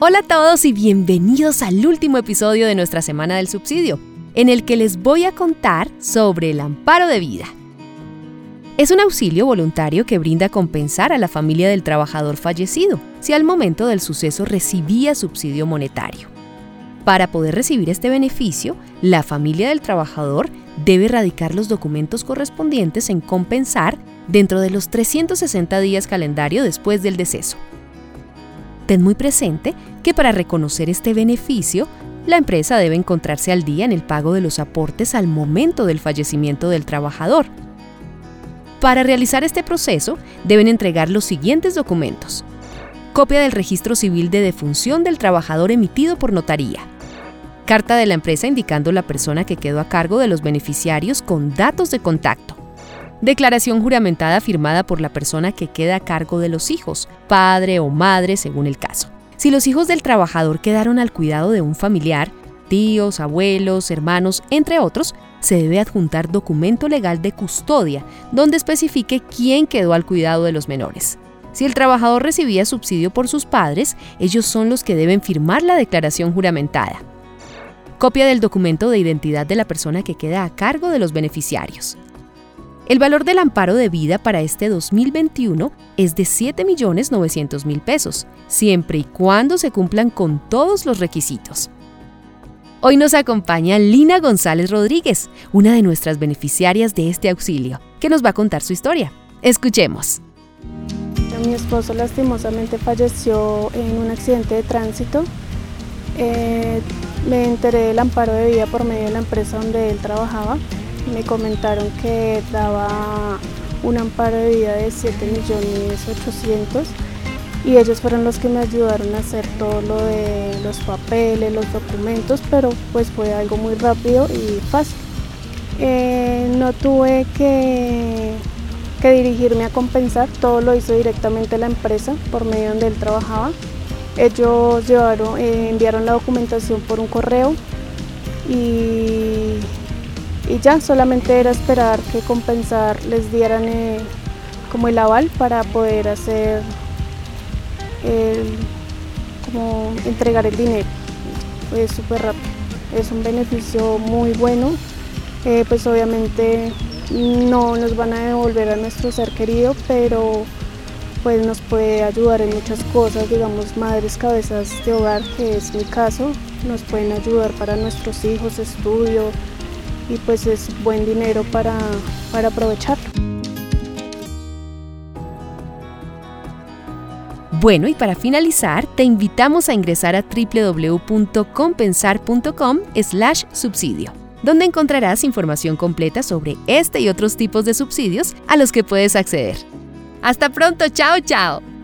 Hola a todos y bienvenidos al último episodio de nuestra Semana del Subsidio, en el que les voy a contar sobre el amparo de vida. Es un auxilio voluntario que brinda compensar a la familia del trabajador fallecido si al momento del suceso recibía subsidio monetario. Para poder recibir este beneficio, la familia del trabajador debe radicar los documentos correspondientes en compensar dentro de los 360 días calendario después del deceso. Ten muy presente que para reconocer este beneficio, la empresa debe encontrarse al día en el pago de los aportes al momento del fallecimiento del trabajador. Para realizar este proceso, deben entregar los siguientes documentos. Copia del registro civil de defunción del trabajador emitido por notaría carta de la empresa indicando la persona que quedó a cargo de los beneficiarios con datos de contacto. Declaración juramentada firmada por la persona que queda a cargo de los hijos, padre o madre según el caso. Si los hijos del trabajador quedaron al cuidado de un familiar, tíos, abuelos, hermanos, entre otros, se debe adjuntar documento legal de custodia, donde especifique quién quedó al cuidado de los menores. Si el trabajador recibía subsidio por sus padres, ellos son los que deben firmar la declaración juramentada copia del documento de identidad de la persona que queda a cargo de los beneficiarios. El valor del amparo de vida para este 2021 es de 7.900.000 pesos, siempre y cuando se cumplan con todos los requisitos. Hoy nos acompaña Lina González Rodríguez, una de nuestras beneficiarias de este auxilio, que nos va a contar su historia. Escuchemos. Mi esposo lastimosamente falleció en un accidente de tránsito. Eh, me enteré del amparo de vida por medio de la empresa donde él trabajaba. Me comentaron que daba un amparo de vida de 7 millones 800 y ellos fueron los que me ayudaron a hacer todo lo de los papeles, los documentos, pero pues fue algo muy rápido y fácil. Eh, no tuve que, que dirigirme a compensar, todo lo hizo directamente la empresa por medio donde él trabajaba. Ellos llevaron, eh, enviaron la documentación por un correo y, ya solamente era esperar que compensar les dieran eh, como el aval para poder hacer como entregar el dinero. Fue súper rápido. Es un beneficio muy bueno. Eh, pues obviamente no nos van a devolver a nuestro ser querido, pero pues nos puede ayudar en muchas cosas, digamos madres cabezas de hogar, que es mi caso, nos pueden ayudar para nuestros hijos, estudio y pues es buen dinero para, para aprovecharlo. Bueno, y para finalizar, te invitamos a ingresar a www.compensar.com slash subsidio, donde encontrarás información completa sobre este y otros tipos de subsidios a los que puedes acceder. Hasta pronto, chao, chao.